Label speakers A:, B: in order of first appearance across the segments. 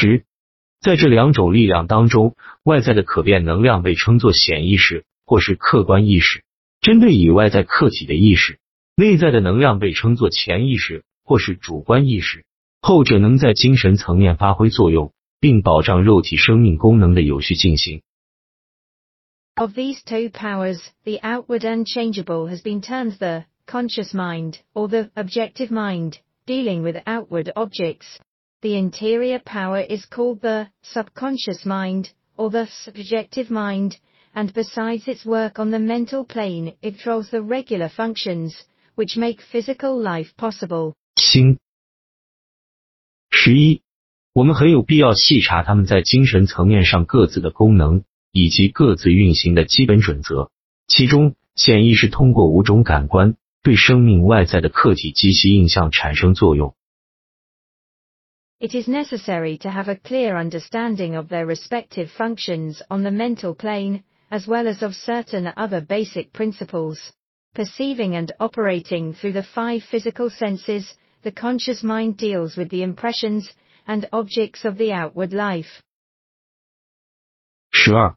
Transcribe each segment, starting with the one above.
A: 十，在这两种力量当中，外在的可变能量被称作显意识或是客观意识，针对以外在客体的意识；内在的能量被称作潜意识或是主观意识，后者能在精神层面发挥作用，并保障肉体生命功能的有序进行。
B: Of these two powers, the outward unchangeable has been termed the conscious mind or the objective mind, dealing with outward objects. The interior power is called the subconscious mind or the subjective mind, and besides its work on the mental plane, it controls the regular functions which make physical life possible.
A: 心。十一，我们很有必要细查他们在精神层面上各自的功能以及各自运行的基本准则。其中，显意识通过五种感官对生命外在的客体及其印象产生作用。
B: It is necessary to have a clear understanding of their respective functions on the mental plane, as well as of certain other basic principles. Perceiving and operating through the five physical senses, the conscious mind deals with the impressions and objects of the outward life.
A: 十二，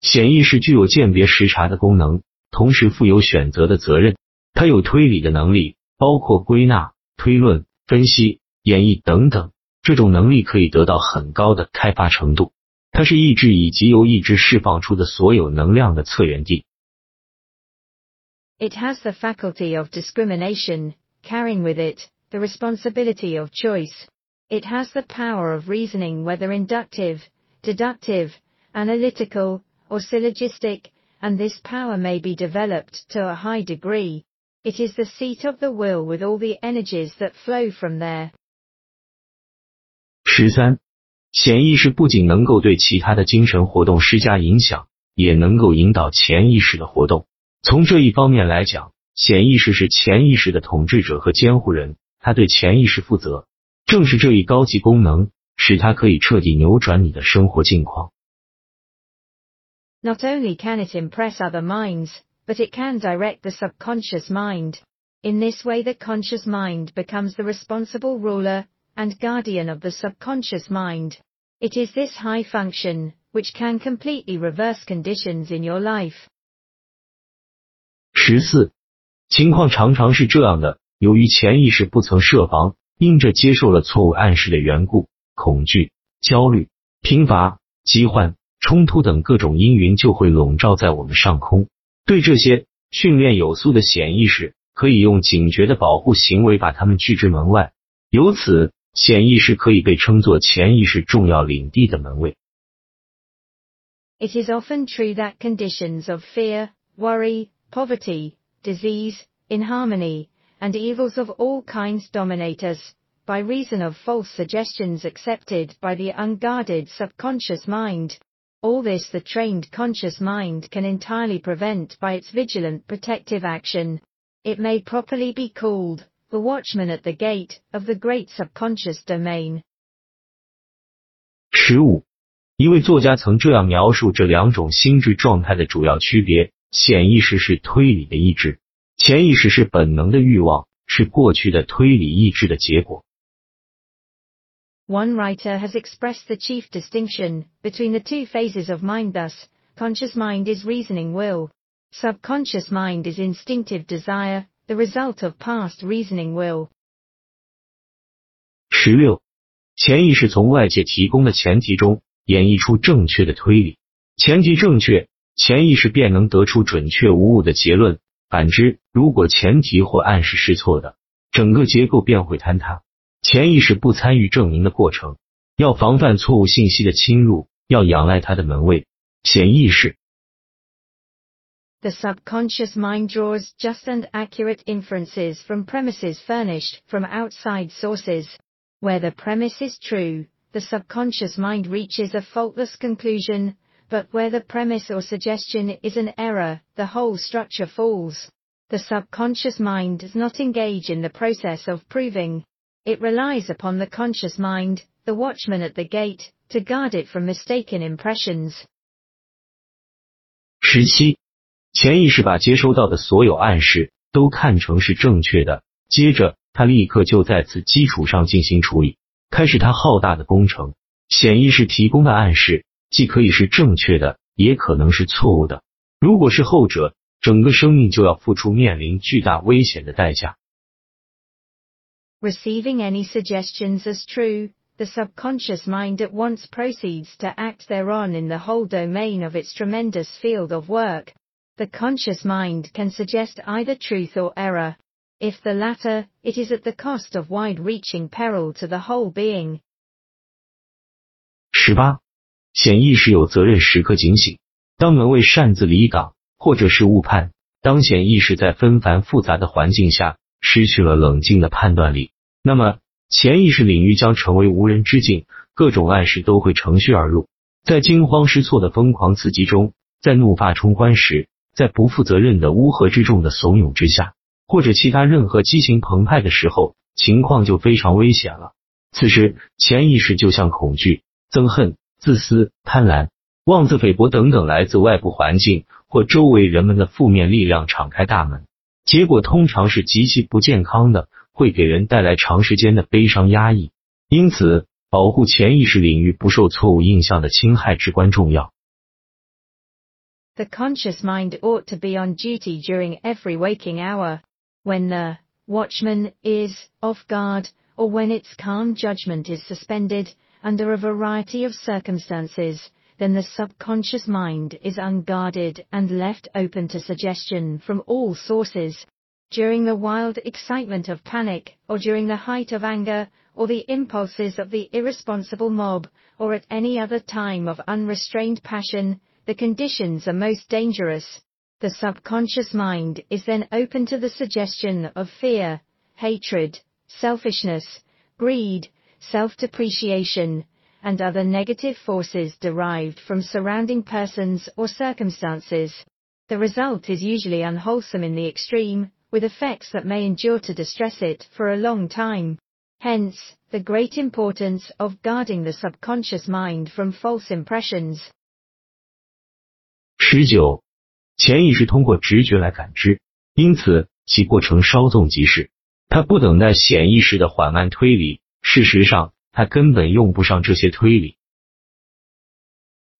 A: 显意识具有鉴别时差的功能，同时负有选择的责任。它有推理的能力，包括归纳、推论、分析、演绎等等。 这种能力可以得到很高的开发程度，它是意志以及由意志释放出的所有能量的策源地。
B: It has the faculty of discrimination, carrying with it the responsibility of choice. It has the power of reasoning whether inductive, deductive, analytical, or syllogistic, and this power may be developed to a high degree. It is the seat of the will with all the energies that flow from there.
A: 十三，潜意识不仅能够对其他的精神活动施加影响，也能够引导潜意识的活动。从这一方面来讲，潜意识是潜意识的统治者和监护人，他对潜意识负责。正是这一高级功能，使它可以彻底扭转你的生活境况。
B: Not only can it impress other minds, but it can direct the subconscious mind. In this way, the conscious mind becomes the responsible ruler and guardian of the subconscious mind. It is this high function which can completely reverse conditions in your life.
A: 十四，情况常常是这样的：由于潜意识不曾设防，因着接受了错误暗示的缘故，恐惧、焦虑、贫乏、疾患、冲突等各种阴云就会笼罩在我们上空。对这些训练有素的潜意识，可以用警觉的保护行为把它们拒之门外。由此。潜意识可以被称作潜意识重要领地的门卫。
B: It is often true that conditions of fear, worry, poverty, disease, inharmony, and evils of all kinds dominate us, by reason of false suggestions accepted by the unguarded subconscious mind. All this the trained conscious mind can entirely prevent by its vigilant protective action. It may properly be called the watchman at the gate of the great subconscious domain.
A: 十五，一位作家曾这样描述这两种心智状态的主要区别：潜意识是推理的意志，潜意识是本能的欲望，是过去的推理意志的结果。
B: One writer has expressed the chief distinction between the two phases of mind thus, conscious mind is reasoning will, subconscious mind is instinctive desire, the result of past reasoning will.
A: 十六，潜意识从外界提供的前提中演绎出正确的推理，前提正确，潜意识便能得出准确无误的结论。反之，如果前提或暗示是错的，整个结构便会坍塌。潜意识不参与证明的过程，要防范错误信息的侵入，要仰赖它的门卫——潜意识。
B: The subconscious mind draws just and accurate inferences from premises furnished from outside sources. Where the premise is true, the subconscious mind reaches a faultless conclusion, but where the premise or suggestion is an error, the whole structure falls. The subconscious mind does not engage in the process of proving. It relies upon the conscious mind, the watchman at the gate, to guard it from mistaken impressions.
A: 17. 潜意识把接收到的所有暗示都看成是正确的，接着他立刻就在此基础上进行处理，开始他浩大的工程。潜意识提供的暗示既可以是正确的，也可能是错误的。如果是后者，整个生命就要付出面临巨大危险的代价。
B: Receiving any suggestions as true, the subconscious mind at once proceeds to act thereon in the whole domain of its tremendous field of work. The conscious mind can suggest either truth or error. If the latter, it is at the cost of wide-reaching peril to the whole being.
A: 十八，潜意识有责任时刻警醒。当门卫擅自离岗，或者是误判，当潜意识在纷繁复杂的环境下失去了冷静的判断力，那么潜意识领域将成为无人之境，各种暗示都会乘虚而入。在惊慌失措的疯狂刺激中，在怒发冲冠时，在不负责任的乌合之众的怂恿之下，或者其他任何激情澎湃的时候，情况就非常危险了。此时，潜意识就像恐惧、憎恨、自私、贪婪、妄自菲薄等等来自外部环境或周围人们的负面力量敞开大门，结果通常是极其不健康的，会给人带来长时间的悲伤压抑。因此，保护潜意识领域不受错误印象的侵害至关重要。
B: The conscious mind ought to be on duty during every waking hour. When the watchman is off guard, or when its calm judgment is suspended, under a variety of circumstances, then the subconscious mind is unguarded and left open to suggestion from all sources. During the wild excitement of panic, or during the height of anger, or the impulses of the irresponsible mob, or at any other time of unrestrained passion, the conditions are most dangerous. The subconscious mind is then open to the suggestion of fear, hatred, selfishness, greed, self-depreciation, and other negative forces derived from surrounding persons or circumstances. The result is usually unwholesome in the extreme, with effects that may endure to distress it for a long time. Hence, the great importance of guarding the subconscious mind from false impressions.
A: 十九，潜意识通过直觉来感知，因此其过程稍纵即逝。它不等待显意识的缓慢推理，事实上，它根本用不上这些推理。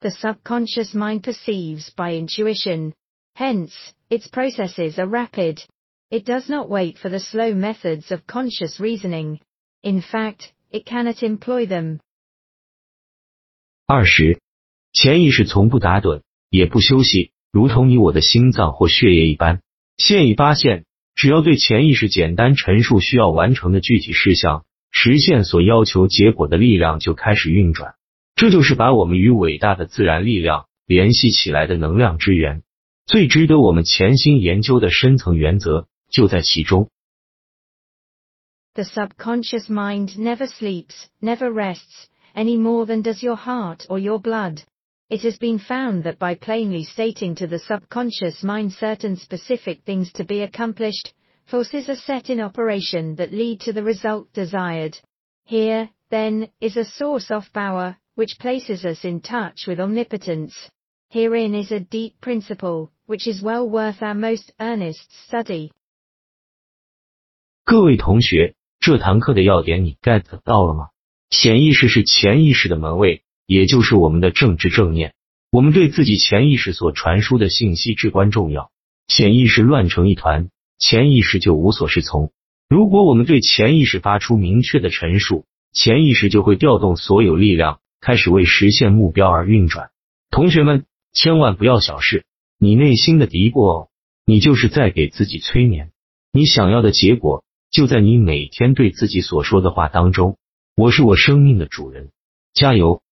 B: The subconscious mind perceives by intuition. Hence, its processes are rapid. It does not wait for the slow methods of conscious reasoning. In fact, it cannot employ them.
A: 二十，潜意识从不打盹， 也不休息，如同你我的心脏或血液一般。现已发现，只要对潜意识简单陈述需要完成的具体事项，实现所要求结果的力量就开始运转。这就是把我们与伟大的自然力量联系起来的能量之源。最值得我们潜心研究的深层原则就在其中。
B: The subconscious mind never sleeps, never rests, any more than does your heart or your blood. It has been found that by plainly stating to the subconscious mind certain specific things to be accomplished, forces are set in operation that lead to the result desired. Here, then, is a source of power, which places us in touch with omnipotence. Herein is a deep principle, which is well worth our most earnest study.
A: 各位同学，这堂课的要点你 get 到了吗？潜意识是潜意识的门卫， 也就是我们的政治正念。我们对自己潜意识所传输的信息至关重要。潜意识乱成一团，潜意识就无所适从。如果我们对潜意识发出明确的陈述，潜意识就会调动所有力量，开始为实现目标而运转。同学们，千万不要小视你内心的嘀咕哦，你就是在给自己催眠。你想要的结果就在你每天对自己所说的话当中。我是我生命的主人，加油！